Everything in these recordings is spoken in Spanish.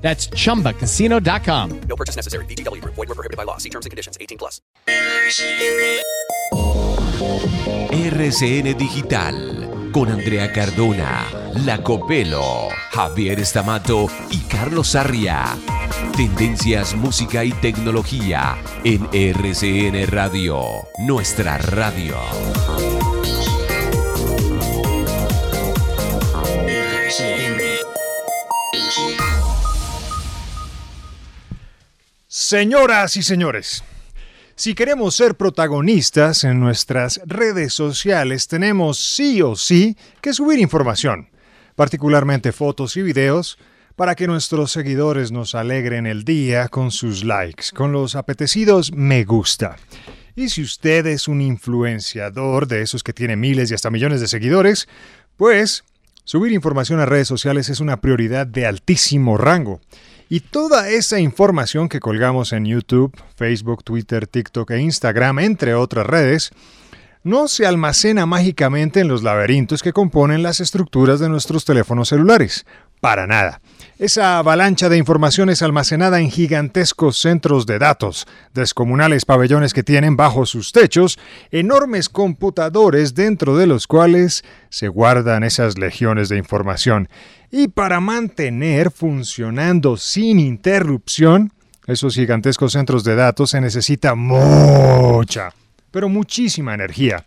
That's chumbacasino.com. No purchase necessary. VGW Group. Void where prohibited by law. See terms and conditions. 18 plus. RCN Digital con Andrea Cardona, Lacopelo, Javier Estamato y Carlos Sarria. Tendencias, música y tecnología en RCN Radio, nuestra radio. Señoras y señores, si queremos ser protagonistas en nuestras redes sociales, tenemos sí o sí que subir información, particularmente fotos y videos, para que nuestros seguidores nos alegren el día con sus likes, con los apetecidos me gusta. Y si usted es un influenciador de esos que tiene miles y hasta millones de seguidores, pues subir información a redes sociales es una prioridad de altísimo rango. Y toda esa información que colgamos en YouTube, Facebook, Twitter, TikTok e Instagram, entre otras redes, no se almacena mágicamente en los laberintos que componen las estructuras de nuestros teléfonos celulares. Para nada. Esa avalancha de información es almacenada en gigantescos centros de datos, descomunales pabellones que tienen bajo sus techos enormes computadores dentro de los cuales se guardan esas legiones de información. Y para mantener funcionando sin interrupción esos gigantescos centros de datos se necesita mucha, pero muchísima energía.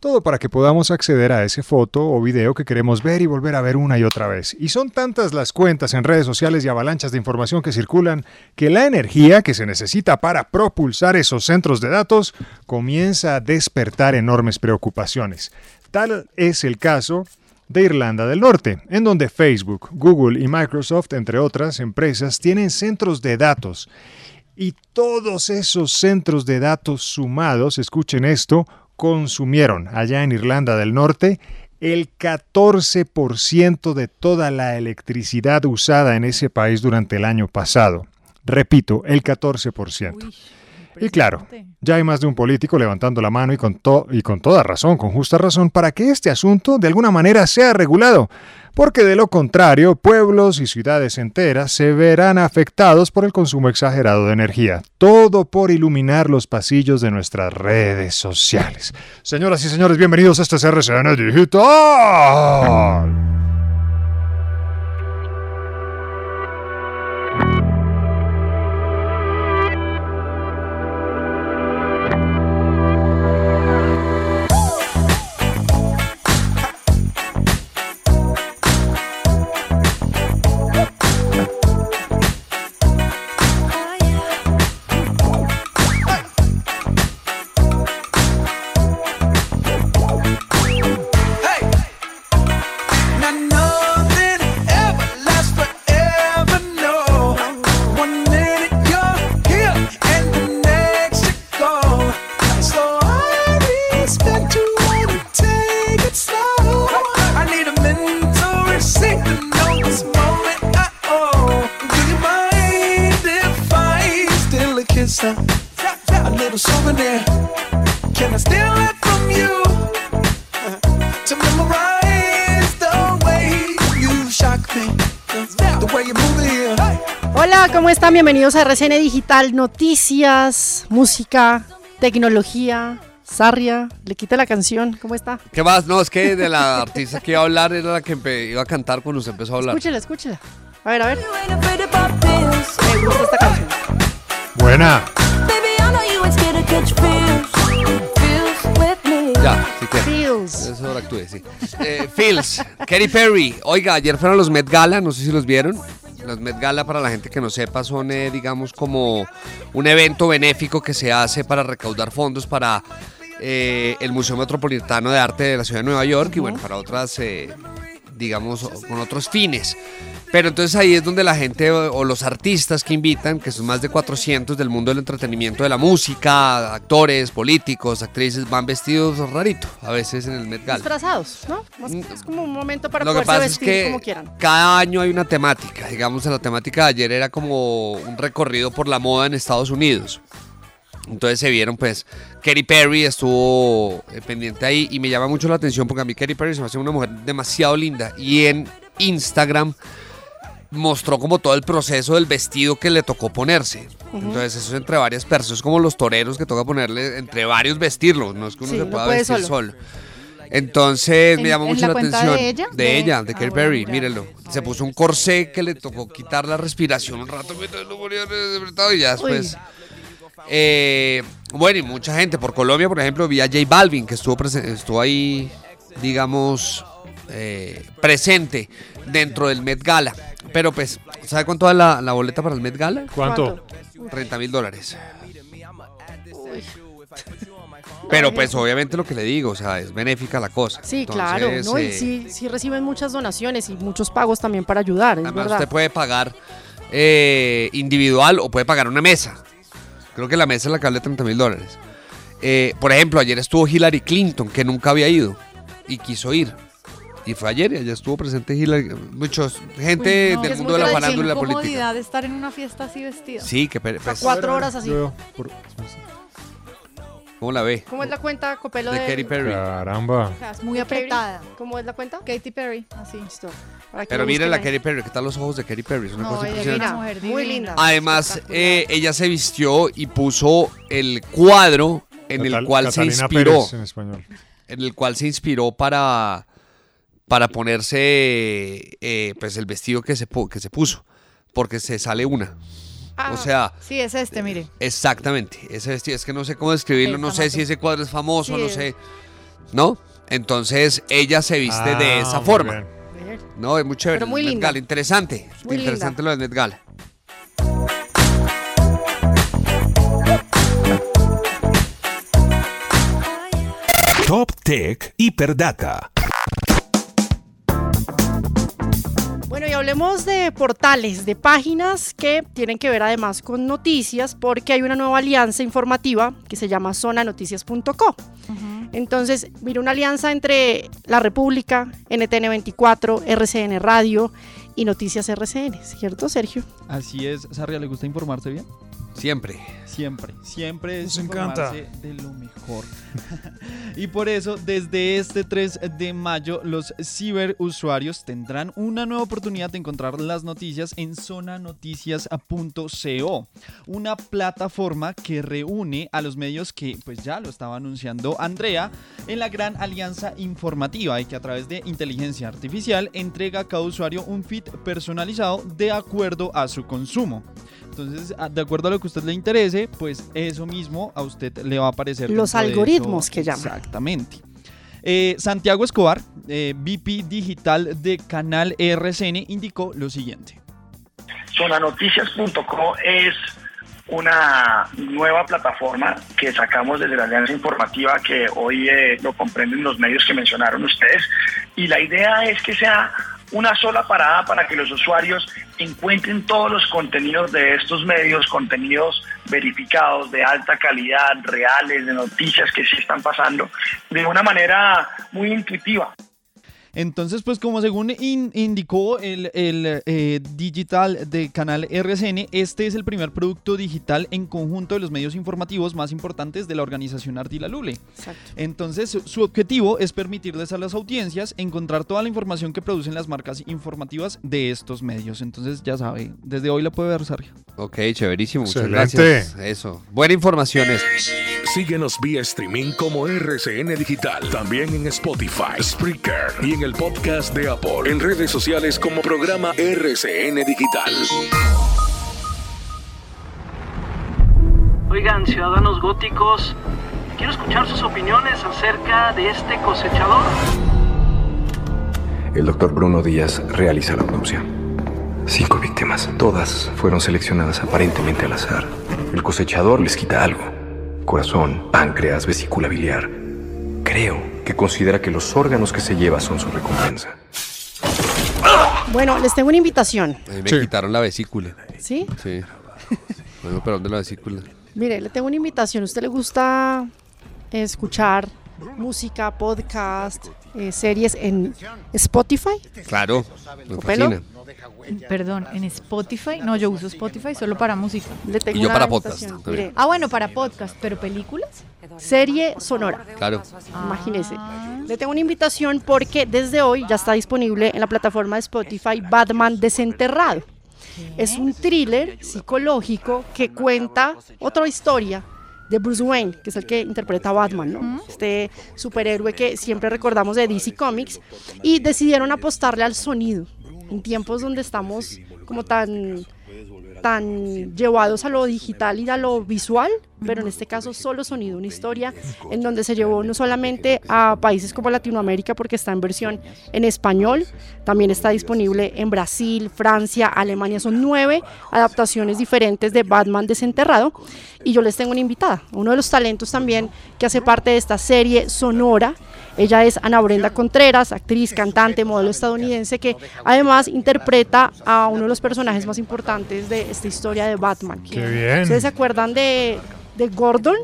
Todo para que podamos acceder a ese foto o video que queremos ver y volver a ver una y otra vez. Y son tantas las cuentas en redes sociales y avalanchas de información que circulan que la energía que se necesita para propulsar esos centros de datos comienza a despertar enormes preocupaciones. Tal es el caso de Irlanda del Norte, en donde Facebook, Google y Microsoft, entre otras empresas, tienen centros de datos. Y todos esos centros de datos sumados, escuchen esto, consumieron allá en Irlanda del Norte el 14% de toda la electricidad usada en ese país durante el año pasado. Repito, el 14%. Y claro, ya hay más de un político levantando la mano y con, y con toda razón, con justa razón, para que este asunto de alguna manera sea regulado, porque de lo contrario, pueblos y ciudades enteras se verán afectados por el consumo exagerado de energía. Todo por iluminar los pasillos de nuestras redes sociales. Señoras y señores, bienvenidos a este RCN Digital. Bienvenidos a RCN Digital, noticias, música, tecnología, Sarria, le quita la canción, ¿cómo está? ¿Qué más? No, es que de la artista que iba a hablar era la que iba a cantar cuando se empezó a hablar. Escúchela, escúchela. A ver, a ver. Me gusta esta canción. Buena. Ya, sí que. Feels. Eso ahora actúe, sí. Eh, Feels, Katy Perry. Oiga, ayer fueron los Met Gala, no sé si los vieron. Los Met Gala, para la gente que no sepa, son, eh, digamos, como un evento benéfico que se hace para recaudar fondos para eh, el Museo Metropolitano de Arte de la Ciudad de Nueva York y, bueno, para otras, eh, digamos, con otros fines. Pero entonces ahí es donde la gente o, los artistas que invitan, que son más de 400 del mundo del entretenimiento, de la música, actores, políticos, actrices, van vestidos rarito, a veces en el Met Gala. Disfrazados, ¿no? Es como un momento para Lo que pasa es vestir que como quieran. cada año hay una temática. Digamos, la temática de ayer era como un recorrido por la moda en Estados Unidos. Entonces se vieron, pues, Katy Perry estuvo eh, pendiente ahí y me llama mucho la atención porque a mí Katy Perry se me hace una mujer demasiado linda. Y en Instagram mostró como todo el proceso del vestido que le tocó ponerse. Entonces eso es entre varias personas, es como los toreros que toca ponerle entre varios vestirlos, no es que uno Sí, se pueda vestir solo. solo. Entonces ¿En- me llamó mucho la la, atención. de ella? De De- ella, de Ah, Katy bueno, Perry, ya. mírenlo. Se puso un corsé que le tocó quitar la respiración un rato mientras lo ponía apretado y ya después. Eh, bueno, y mucha gente por Colombia, por ejemplo, vi a J Balvin que estuvo, estuvo ahí, digamos, eh, presente dentro del Met Gala. Pero pues, ¿sabe cuánto da la, la boleta para el Met Gala? ¿Cuánto? 30 mil dólares. Pero pues obviamente lo que le digo, o sea, es benéfica la cosa. Sí, Entonces, claro, ¿no? Y eh, sí, sí reciben muchas donaciones y muchos pagos también para ayudar, es Además, verdad. usted puede pagar eh, individual o puede pagar una mesa. Creo que la mesa es la que vale 30 mil dólares. Eh, por ejemplo, ayer estuvo Hillary Clinton, que nunca había ido y quiso ir. Y fue ayer y allá estuvo presente Hillary. Muchos, gente Uy, no, del mundo de la farándula y la Qué política. comodidad estar en una fiesta así vestida. Sí, que Cuatro horas así. Yo- por- ¿Cómo la ve? ¿Cómo es la cuenta, Copelo? De de- Katy Perry. Caramba. Es muy apretada. ¿Cómo es la cuenta? Katy Perry, así. Listo. Pero miren la ahí. Katy Perry, ¿qué tal los ojos de Katy Perry? Es una No, cosa impresionante. mujer muy linda. Además, eh, ella se vistió y puso el cuadro en el cual se inspiró. Pérez en español. en el cual se inspiró para, para ponerse eh, pues el vestido que se, que se puso, porque se sale una. Ah, O sea, Sí, es este, mire. exactamente, ese vestido, es que no sé cómo describirlo, no sé si ese cuadro es famoso, Sí, no es. sé, ¿no? Entonces ella se viste de Ah, esa forma, bien. ¿no? Es muy chévere. Pero muy. Gala, interesante, Muy interesante lo del Met Gala. Top Tech Hiperdata. Hablemos de portales, de páginas que tienen que ver además con noticias, porque hay una nueva alianza informativa que se llama zonanoticias.co. Entonces, mira, una alianza entre La República, NTN24, RCN Radio y Noticias RCN, ¿cierto, Sergio? Así es, Sarria, ¿le gusta informarse bien? Siempre. Siempre, siempre es Nos encanta. de lo mejor. y por eso, desde este 3 de mayo, los ciberusuarios tendrán una nueva oportunidad de encontrar las noticias en zonanoticias.co, una plataforma que reúne a los medios que, pues ya lo estaba anunciando Andrea, en la gran alianza informativa y que a través de inteligencia artificial entrega a cada usuario un feed personalizado de acuerdo a su consumo. Entonces, a- de acuerdo a lo que a usted le interese, pues eso mismo a usted le va a aparecer. Los algoritmos que llaman. Exactamente. Eh, Santiago Escobar, eh, VP digital de Canal RCN, indicó lo siguiente. Zonanoticias.co es una nueva plataforma que sacamos desde la Alianza Informativa que hoy eh, lo comprenden los medios que mencionaron ustedes y la idea es que sea una sola parada para que los usuarios encuentren todos los contenidos de estos medios, contenidos verificados de alta calidad, reales, de noticias que sí están pasando, de una manera muy intuitiva. Entonces, pues como según in- indicó el, el, eh, digital de Canal RCN, este es el primer producto digital en conjunto de los medios informativos más importantes de la organización Ardila Lule. Exacto. Entonces, su- objetivo es permitirles a las audiencias encontrar toda la información que producen las marcas informativas de estos medios. Entonces, ya sabe, desde hoy la puede ver, Sargio. Ok, chéverísimo, muchas Excelente. gracias. Eso, buena información es. Síguenos vía streaming como RCN Digital. También en Spotify, Spreaker y en el podcast de Apple. En redes sociales como programa RCN Digital. Oigan, ciudadanos góticos, quiero escuchar sus opiniones acerca de este cosechador. El doctor Bruno Díaz realiza la autopsia. Cinco víctimas. Todas fueron seleccionadas aparentemente al azar. El cosechador les quita algo. Corazón, páncreas, vesícula biliar. Creo que considera que los órganos que se lleva son su recompensa. Bueno, les tengo una invitación. Me quitaron la vesícula. ¿Sí? Sí. Bueno, pero ¿dónde la vesícula? Mire, le tengo una invitación. ¿A usted le gusta escuchar música, podcast, eh, series en Spotify? Claro, me ¿Copelo? fascina. Perdón, en Spotify. No, yo uso Spotify solo para música. Le tengo Y yo para podcast también. Ah, bueno, para podcast, pero películas. serie sonora. Claro. Imagínese. Le tengo una invitación porque desde hoy ya está disponible en la plataforma de Spotify Batman Desenterrado. Es un thriller psicológico que cuenta otra historia de Bruce Wayne, que es el que interpreta a Batman, ¿no? Este superhéroe que siempre recordamos de DC Comics y decidieron apostarle al sonido en tiempos donde estamos como tan tan llevados a lo digital y a lo visual, pero en este caso solo sonido, una historia en donde se llevó no solamente a países como Latinoamérica porque está en versión en español, también está disponible en Brasil, Francia, Alemania, son nueve adaptaciones diferentes de Batman desenterrado y yo les tengo una invitada, uno de los talentos también que hace parte de esta serie sonora. Ella es Ana Brenda Contreras, actriz, cantante, modelo estadounidense que además interpreta a uno de los personajes más importantes de esta historia de Batman. Qué bien. ¿Ustedes se acuerdan de, de Gordon?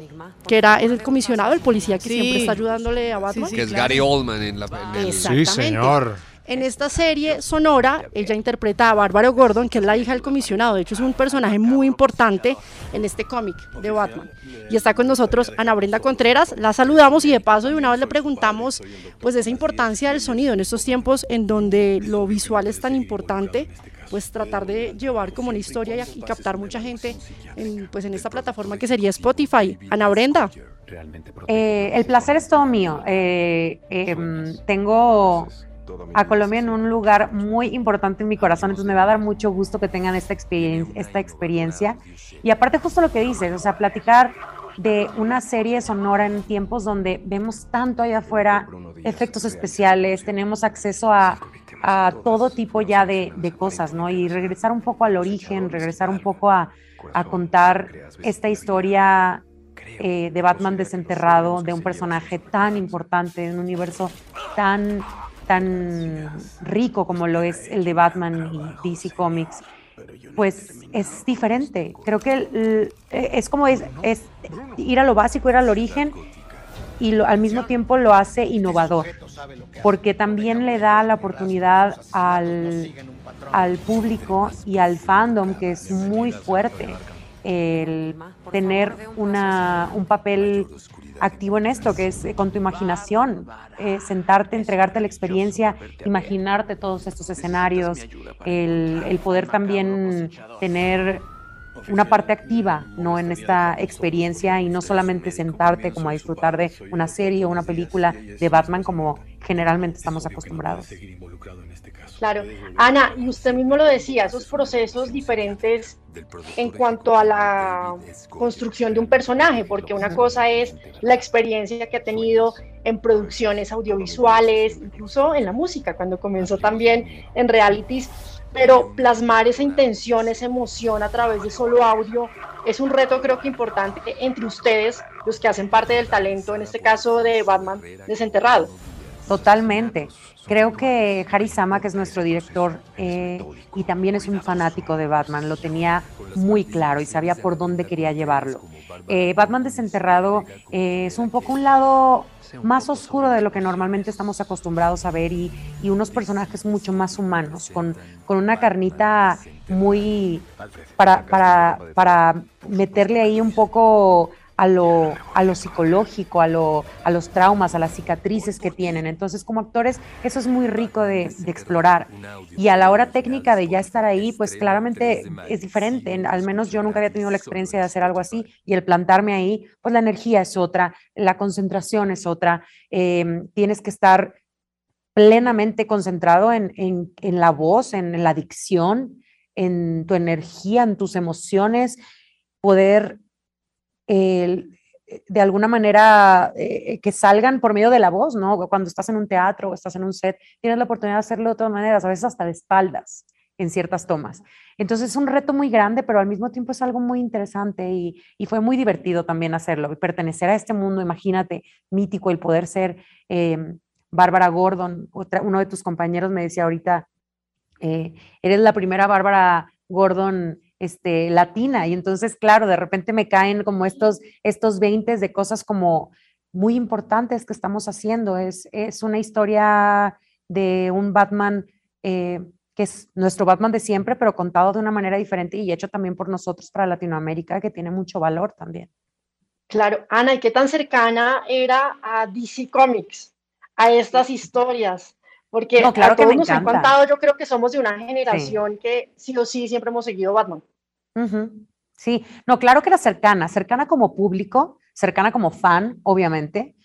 Que era es el comisionado, el policía que Sí. siempre está ayudándole a Batman. que es Gary Oldman en la en el- Exactamente. En esta serie sonora, ella interpreta a Bárbaro Gordon, que es la hija del comisionado. De hecho, es un personaje muy importante en este cómic de Batman. Y está con nosotros Ana Brenda Contreras. La saludamos y de paso de una vez le preguntamos pues esa importancia del sonido en estos tiempos en donde lo visual es tan importante pues tratar de llevar como una historia y, y captar mucha gente en, pues en esta plataforma que sería Spotify. Ana Brenda. Eh, el placer es todo mío. Eh, em, tengo a Colombia en un lugar muy importante en mi corazón, entonces me va a dar mucho gusto que tengan esta, experien- esta experiencia. Y aparte justo lo que dices, o sea, platicar de una serie sonora en tiempos donde vemos tanto allá afuera, efectos especiales, tenemos acceso a, a todo tipo ya de, de cosas, ¿no? Y regresar un poco al origen, regresar un poco a, a contar esta historia eh, de Batman desenterrado, de un personaje tan importante, en un universo tan, tan rico como lo es el de Batman y DC Comics, pues es diferente. Creo que el- es como es, es ir a lo básico, ir al origen y lo- al mismo tiempo lo hace innovador, porque también le da la oportunidad al, al público y al fandom, que es muy fuerte, el tener una, un papel activo en esto, que es eh, con tu imaginación, eh, sentarte, entregarte la experiencia, imaginarte todos estos escenarios, el, el poder también tener una parte activa no en esta experiencia y no solamente sentarte como a disfrutar de una serie o una película de Batman como generalmente estamos acostumbrados. Claro. Ana, y usted mismo lo decía, esos procesos diferentes en cuanto a la construcción de un personaje, porque una cosa es la experiencia que ha tenido en producciones audiovisuales, incluso en la música, cuando comenzó también en realities, pero plasmar esa intención, esa emoción a través de solo audio es un reto creo que importante entre ustedes, los que hacen parte del talento, en este caso de Batman desenterrado. Totalmente. Creo que Harry Sama, que es nuestro director eh, y también es un fanático de Batman, lo tenía muy claro y sabía por dónde quería llevarlo. Eh, Batman desenterrado eh, es un poco un lado más oscuro de lo que normalmente estamos acostumbrados a ver y, y unos personajes mucho más humanos, con, con una carnita muy para, para, para meterle ahí un poco a lo, a lo psicológico, a, lo, a los traumas, a las cicatrices que tienen. Entonces, como actores, eso es muy rico de, explorar. Y a la hora técnica de ya estar ahí, pues claramente es diferente. En- Al menos yo nunca había tenido la experiencia de hacer algo así y el plantarme ahí, pues la energía es otra, la concentración es otra. eh, tienes que estar plenamente concentrado en, en- en la voz, en la dicción, en tu energía, en tus emociones, poder eh, de alguna manera eh, que salgan por medio de la voz, ¿no? Cuando estás en un teatro o estás en un set, tienes la oportunidad de hacerlo de todas maneras, a veces hasta de espaldas en ciertas tomas. Entonces es un reto muy grande, pero al mismo tiempo es algo muy interesante y, y fue muy divertido también hacerlo. Y pertenecer a este mundo, imagínate, mítico, el poder ser eh, Bárbara Gordon, otra, uno de tus compañeros me decía ahorita, eh, eres la primera Bárbara Gordon este, latina. Y entonces, claro, de repente me caen como estos, estos 20 de cosas como muy importantes que estamos haciendo. Es, es una historia de un Batman eh, que es nuestro Batman de siempre, pero contado de una manera diferente y hecho también por nosotros para Latinoamérica, que tiene mucho valor también. Claro, Ana, ¿y qué tan cercana era a DC Comics, a estas historias? Porque No, claro a que todos nos han contado, yo creo que somos de una generación que sí o sí siempre hemos seguido Batman. Sí, no, claro que era cercana, cercana como público, cercana como fan, obviamente,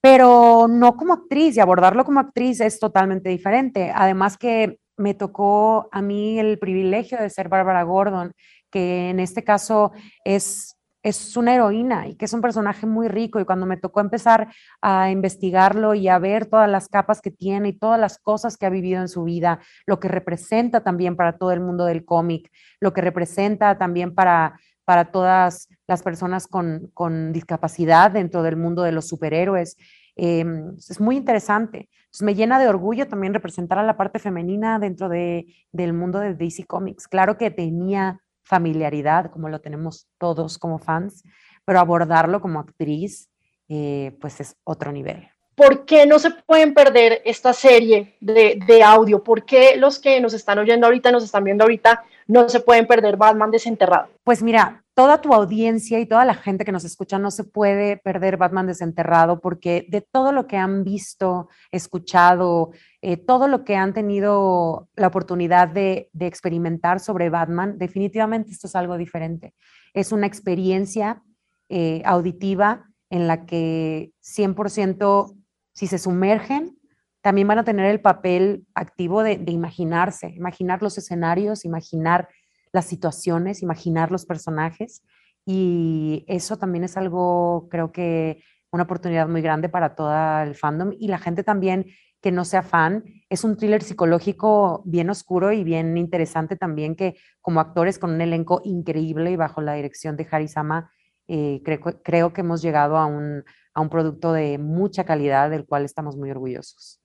pero no como actriz y abordarlo como actriz es totalmente diferente. Además que me tocó a mí el privilegio de ser Bárbara Gordon, que en este caso es, es una heroína y que es un personaje muy rico y cuando me tocó empezar a investigarlo y a ver todas las capas que tiene y todas las cosas que ha vivido en su vida, lo que representa también para todo el mundo del cómic, lo que representa también para, para todas las personas con, con discapacidad dentro del mundo de los superhéroes. Eh, es muy interesante. Entonces, me llena de orgullo también representar a la parte femenina dentro de, del mundo de DC Comics. Claro que tenía familiaridad, como lo tenemos todos como fans, pero abordarlo como actriz, eh, pues es otro nivel. ¿Por qué no se pueden perder esta serie de, de audio? ¿Por qué los que nos están oyendo ahorita, nos están viendo ahorita, no se pueden perder Batman desenterrado? Pues mira, toda tu audiencia y toda la gente que nos escucha no se puede perder Batman desenterrado porque de todo lo que han visto, escuchado, eh, todo lo que han tenido la oportunidad de, experimentar sobre Batman, definitivamente esto es algo diferente. Es una experiencia eh, auditiva en la que 100% si se sumergen, también van a tener el papel activo de, imaginarse, imaginar los escenarios, imaginar las situaciones, imaginar los personajes. Y eso también es algo, creo que una oportunidad muy grande para todo el fandom y la gente también que no sea fan. Es un thriller psicológico bien oscuro y bien interesante también que como actores con un elenco increíble y bajo la dirección de Harisama, eh, creo, que hemos llegado a un producto de mucha calidad del cual estamos muy orgullosos.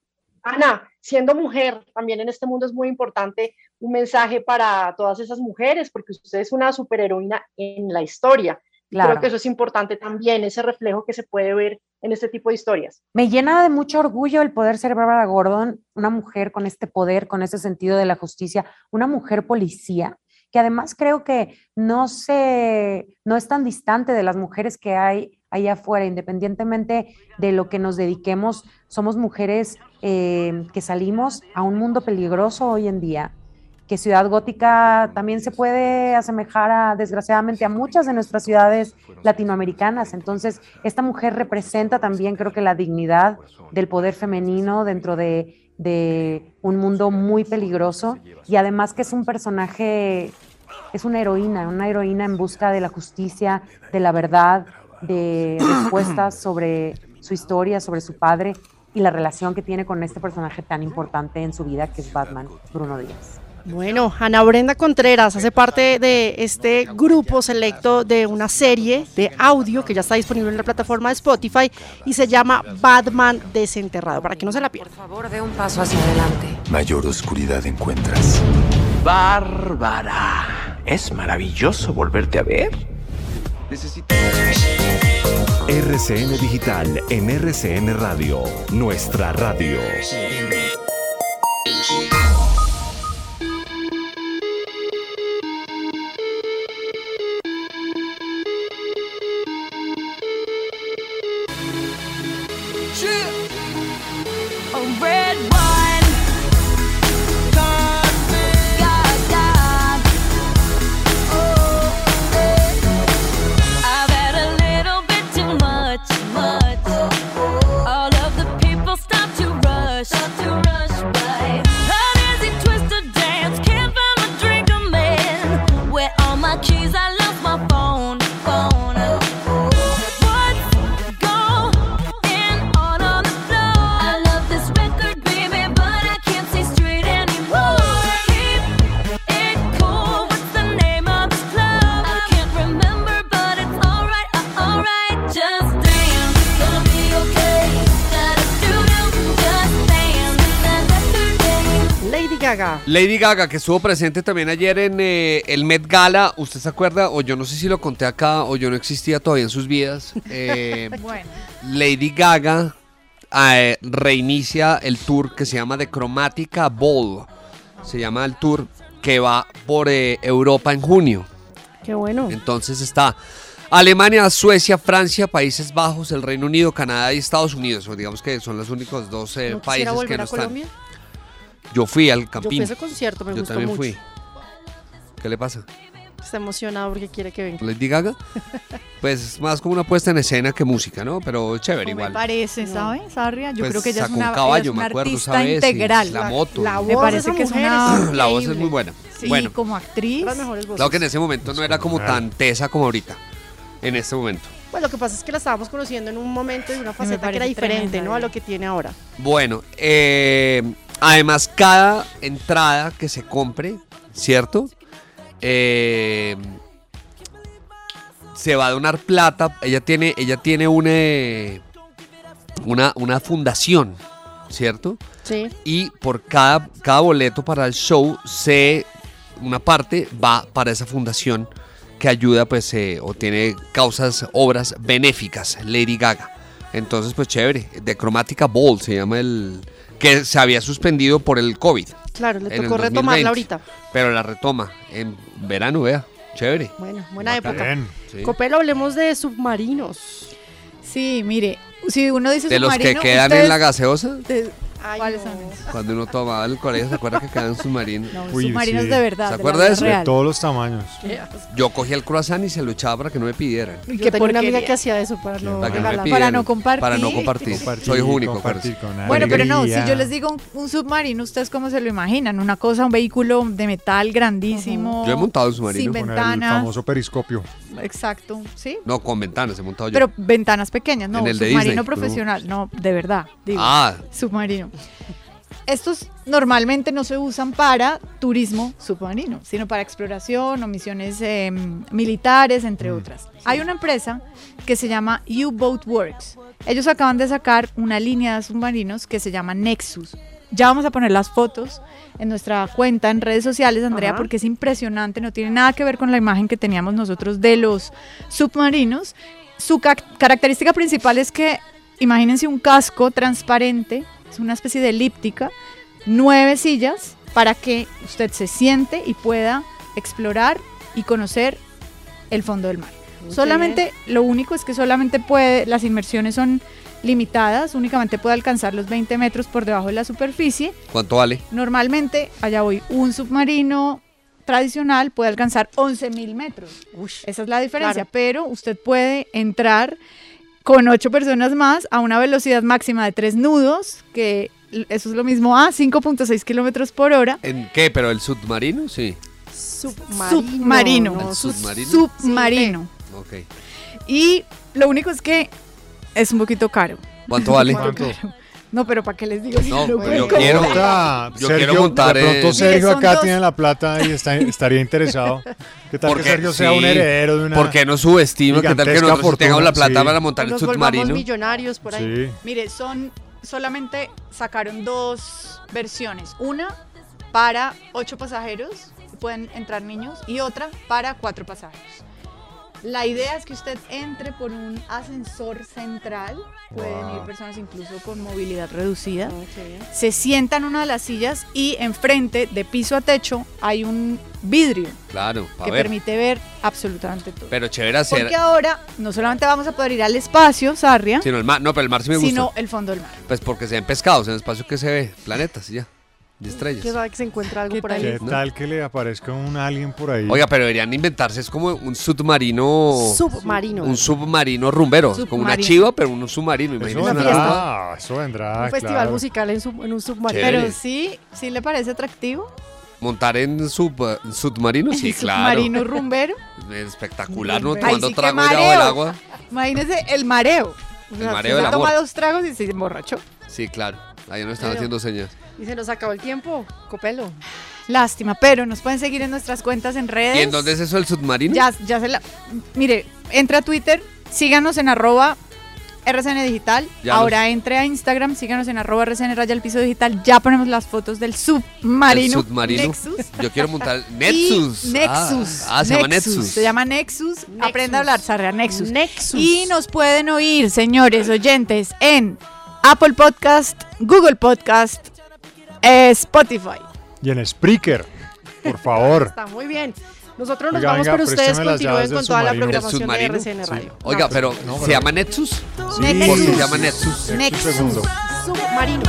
Ana, siendo mujer, también en este mundo es muy importante un mensaje para todas esas mujeres, porque usted es una superheroína en la historia. Claro. Creo que eso es importante también, ese reflejo que se puede ver en este tipo de historias. Me llena de mucho orgullo el poder ser Bárbara Gordon, una mujer con este poder, con ese sentido de la justicia, una mujer policía, que además creo que no, se, no es tan distante de las mujeres que hay allá afuera, independientemente de lo que nos dediquemos, somos mujeres eh, que salimos a un mundo peligroso hoy en día, que Ciudad Gótica también se puede asemejar a, desgraciadamente, a muchas de nuestras ciudades latinoamericanas. Entonces, esta mujer representa también, creo que, la dignidad del poder femenino dentro de, de un mundo muy peligroso y además que es un personaje, es una heroína, una heroína en busca de la justicia, de la verdad, de respuestas sobre su historia, sobre su padre y la relación que tiene con este personaje tan importante en su vida que es Batman, Bruno Díaz. Bueno, Ana Brenda Contreras hace parte de este grupo selecto de una serie de audio que ya está disponible en la plataforma de Spotify y se llama Batman Desenterrado, para que no se la pierda. Por favor, dé un paso hacia adelante. Mayor oscuridad encuentras. Bárbara, es maravilloso volverte a ver. RCN Digital en RCN Radio, nuestra radio. Lady Gaga, que estuvo presente también ayer en eh, el Met Gala, ¿usted se acuerda? O yo no sé si lo conté acá, o yo no existía todavía en sus vidas. Eh, Bueno. Lady Gaga eh, reinicia el tour que se llama The Chromatica Ball. Se llama el tour que va por Europa en junio. Qué bueno. Entonces está Alemania, Suecia, Francia, Países Bajos, el Reino Unido, Canadá y Estados Unidos. Digamos que son los únicos dos eh, ¿No quisiera países que no a están. Colombia? Yo fui al Yo Campín. fui a ese concierto, me Yo gustó también mucho. fui. ¿Qué le pasa? Está emocionado porque quiere que venga. Lady Gaga. Pues es más como una puesta en escena que música, ¿no? Pero chévere Me igual. parece, ¿sabe, Sarria? Yo Pues creo que ella es sacó un una, ella caballo, es una me acuerdo, artista ¿sabes? Y integral. la moto. La Me voz de parece que es una... La voz es muy buena. Sí, bueno, como actriz. Las mejores voces. claro que en ese momento no era como tan tesa como ahorita. En este momento. Pues lo que pasa es que la estábamos conociendo en un momento y una faceta que era parece diferente, tremenda ¿no? A lo que tiene ahora. Bueno, eh, además cada entrada que se compre, ¿cierto? Eh, se va a donar plata. Ella tiene, ella tiene una, eh, una, una fundación, ¿cierto? Sí. Y por cada, cada boleto para el show, se, una parte va para esa fundación que ayuda, pues, eh, o tiene causas, obras benéficas, Lady Gaga. Entonces, pues, chévere. The Chromatica Ball se llama el... que se había suspendido por el COVID. Claro, le tocó retomarla 2020, ahorita. Pero la retoma en verano, vea. Chévere. Bueno, buena época. Sí. Copelo, hablemos de submarinos. Sí, mire, si uno dice De los que submarino, quedan en la gaseosa, de- ¿Cuáles son esos? cuando uno tomaba en el colegio, ¿se acuerda que quedaban submarinos? No, submarinos de verdad. ¿Se acuerda de eso? real. De todos los tamaños. Yo cogía el croissant y se lo echaba para que no me pidieran. Yo Qué tenía una amiga porquería. que hacía eso para no Para que no me regalar. pidieran. Para no compartir. Para no compartir. Compartir, Soy único. compartir acuérdese. con Bueno, pero no, si yo les digo un, un submarino, ¿ustedes cómo se lo imaginan? Una cosa, un vehículo de metal grandísimo. Yo he montado un submarino. Sin Con el famoso periscopio. Exacto, sí. No, con ventanas he montado yo. Pero ventanas pequeñas, no, En el de submarino profesional, no, de verdad, digo, Ah. submarino. Estos normalmente no se usan para turismo submarino, sino para exploración o misiones eh, militares, entre otras. Hay una empresa que se llama U-Boat Works. Ellos acaban de sacar una línea de submarinos que se llama Nexus. Ya vamos a poner las fotos en nuestra cuenta en redes sociales, Andrea, Ajá. porque es impresionante, no tiene nada que ver con la imagen que teníamos nosotros de los submarinos. Su ca- característica principal es que, imagínense un casco transparente, es una especie de elíptica, nueve sillas para que usted se siente y pueda explorar y conocer el fondo del mar. Muy Solamente, lo único es que solamente puede, las inmersiones son limitadas, únicamente puede alcanzar los 20 metros por debajo de la superficie. ¿Cuánto vale? Normalmente, allá voy, un submarino tradicional puede alcanzar 11 mil metros. Esa es la diferencia, Claro. pero usted puede entrar con ocho personas más a una velocidad máxima de tres nudos, que eso es lo mismo a 5.6 kilómetros por hora. ¿En qué? ¿Pero el submarino? Sí. Submarino. no, ¿El su- submarino? Submarino. Ok. Y lo único es que es un poquito caro. ¿Cuánto vale? ¿Cuánto? No, pero ¿para qué les digo? si No, yo puedo quiero-? Puta, Yo Sergio, quiero montar De pronto Sergio acá dos- tiene la plata y está, estaría interesado. ¿Qué tal que Porque Sergio sea un sí, heredero de una ¿Por qué no subestima? ¿Qué tal que nosotros tengamos la plata Sí. para montar Nos el submarino? millonarios por ahí. Sí. Mire, son solamente sacaron dos versiones. Una para ocho pasajeros, pueden entrar niños, y otra para cuatro pasajeros. La idea es que usted entre por un ascensor central, pueden ir personas incluso con movilidad reducida, se sientan en una de las sillas y enfrente, de piso a techo, hay un vidrio Claro, que ver. permite ver absolutamente todo. Pero chévere hacer. Porque ahora no solamente vamos a poder ir al espacio, Sarria, Sino el mar. No, pero el mar sí me gusta. sino el fondo del mar. Pues porque se ven pescados en el espacio que se ve. Planetas y ya. Y estrellas. Que va que se encuentra algo por ahí. ¿Qué ¿no? tal que le aparezca un alien por ahí? Oiga, pero deberían inventarse. Es como un submarino. Submarino. Un submarino rumbero. Como una Submarino. chiva, pero un submarino. eso vendrá, cosa. eso vendrá, un festival claro. musical en, sub- en un submarino. Chévere. Pero sí, sí le parece atractivo. Montar en sub, submarino, sí, El claro. Submarino rumbero. Espectacular, ¿no? Tomando sí, qué trago debajo del mareo. agua. Imagínese el mareo. O sea, mareo se del toma amor. dos tragos y se emborrachó. Sí, claro. Ahí no están Pero- haciendo señas. Y se nos acabó el tiempo, Copelo. Lástima, pero nos pueden seguir en nuestras cuentas en redes. ¿Y en dónde es eso el submarino? Ya, ya se la. Mire, entra a Twitter, síganos en arroba RCN Digital. Ya Ahora entre a Instagram, síganos en arroba RCN Raya el Piso Digital. Ya ponemos las fotos del submarino. El submarino. Nexus. Yo quiero montar Nexus. Y Nexus. Ah, ah, se llama Nexus. Se llama Nexus. Aprenda a hablar, Sarria, Nexus. Nexus. Y nos pueden oír, señores oyentes, en Apple Podcast, Google Podcast, Spotify. Y en Spreaker, por favor. Está muy bien. Nosotros nos Oiga, vamos, venga, pero ustedes las continúen llaves con del toda la submarino. programación de submarino? RCN Radio. Oiga, No, pero No, ¿se llama Nexus? Sí, ¿Por qué se llama Nexus? Segundo. Submarino.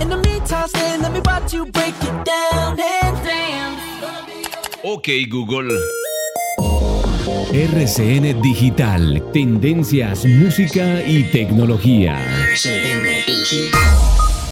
In the meantime, stay, let me watch you break it down and dance. Ok, Google. RCN Digital, tendencias, música y tecnología. RCN Digital.